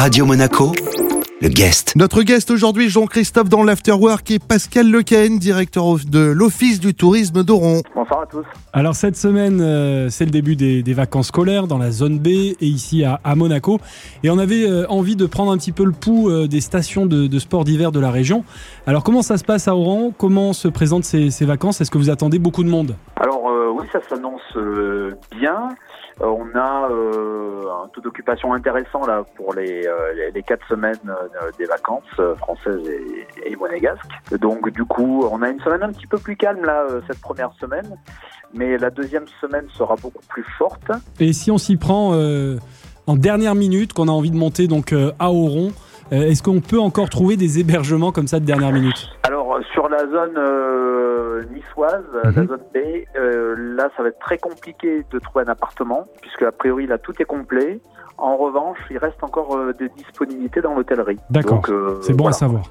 Radio Monaco, le guest. Notre guest aujourd'hui, Jean-Christophe dans l'Afterwork et Pascal Lequen, directeur de l'Office du tourisme d'Oron. Bonsoir à tous. Alors cette semaine, euh, c'est le début des, des vacances scolaires dans la zone B et ici à, à Monaco. Et on avait euh, envie de prendre un petit peu le pouls euh, des stations de, de sport d'hiver de la région. Alors comment ça se passe à Oran Comment se présentent ces, ces vacances? Est-ce que vous attendez beaucoup de monde? Alors ça s'annonce euh, bien. Euh, on a euh, un taux d'occupation intéressant là pour les, les- quatre semaines des vacances françaises et, et monégasques. Donc du coup, on a une semaine un petit peu plus calme là cette première semaine, mais la deuxième semaine sera beaucoup plus forte. Et si on s'y prend euh, en dernière minute, qu'on a envie de monter donc euh, à Oron, euh, est-ce qu'on peut encore trouver des hébergements comme ça de dernière minute? Alors sur la zone niçoise, euh, la Mhm. zone B, euh, là ça va être très compliqué de trouver un appartement puisque a priori là tout est complet. En revanche, il reste encore euh, des disponibilités dans l'hôtellerie. D'accord. Euh, C'est bon voilà. à savoir.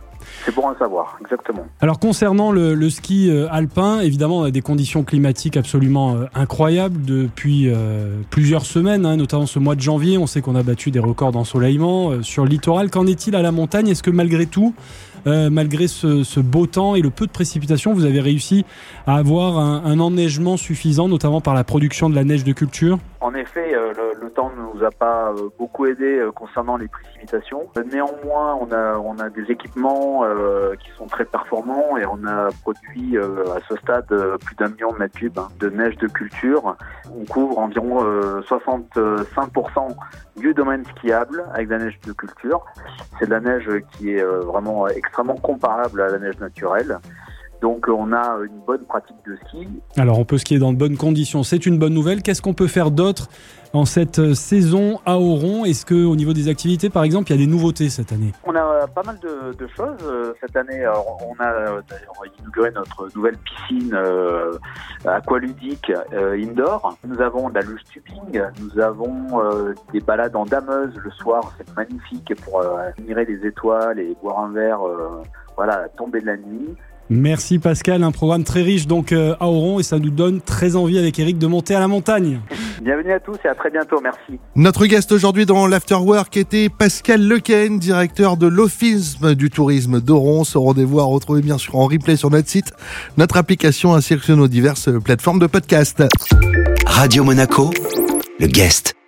C'est bon à savoir, exactement. Alors concernant le, le ski euh, alpin, évidemment, on a des conditions climatiques absolument euh, incroyables depuis euh, plusieurs semaines, hein, notamment ce mois de janvier. On sait qu'on a battu des records d'ensoleillement euh, sur le littoral. Qu'en est-il à la montagne? Est-ce que malgré tout, euh, malgré ce, beau temps et le peu de précipitations, vous avez réussi à avoir un, enneigement suffisant, notamment par la production de la neige de culture En effet, euh, le, temps ne nous a pas euh, beaucoup aidé concernant les précipitations. Néanmoins, on a, on a des équipements qui sont très performants et on a produit à ce stade plus d'un million de mètres cubes hein, de neige de culture. On couvre environ euh, 65% du domaine skiable avec de la neige de culture. C'est de la neige qui est vraiment extrêmement comparable à la neige naturelle. Donc on a une bonne pratique de ski Alors on peut skier dans de bonnes conditions, c'est une bonne nouvelle. Qu'est-ce qu'on peut faire d'autre en cette euh, saison à Oron Est-ce que au niveau des activités, par exemple, il y a des nouveautés cette année? On a pas mal de, de choses euh, cette année. Alors, on a euh, inauguré notre nouvelle piscine euh, aqualudique euh, indoor. Nous avons de la luge tubing. Nous avons euh, des balades en dameuse le soir. C'est magnifique pour euh, admirer les étoiles et boire un verre. euh, voilà, tombée de la nuit. Merci Pascal, un programme très riche donc euh, à Oron et ça nous donne très envie avec Eric de monter à la montagne. Bienvenue à tous et à très bientôt. Merci. Notre guest aujourd'hui dans l'Afterwork était Pascal Lequen, directeur de l'Office du tourisme d'Oron. Ce rendez-vous à retrouver bien sûr en replay sur notre site, notre application ainsi que sur nos diverses plateformes de podcast. Radio Monaco, le guest.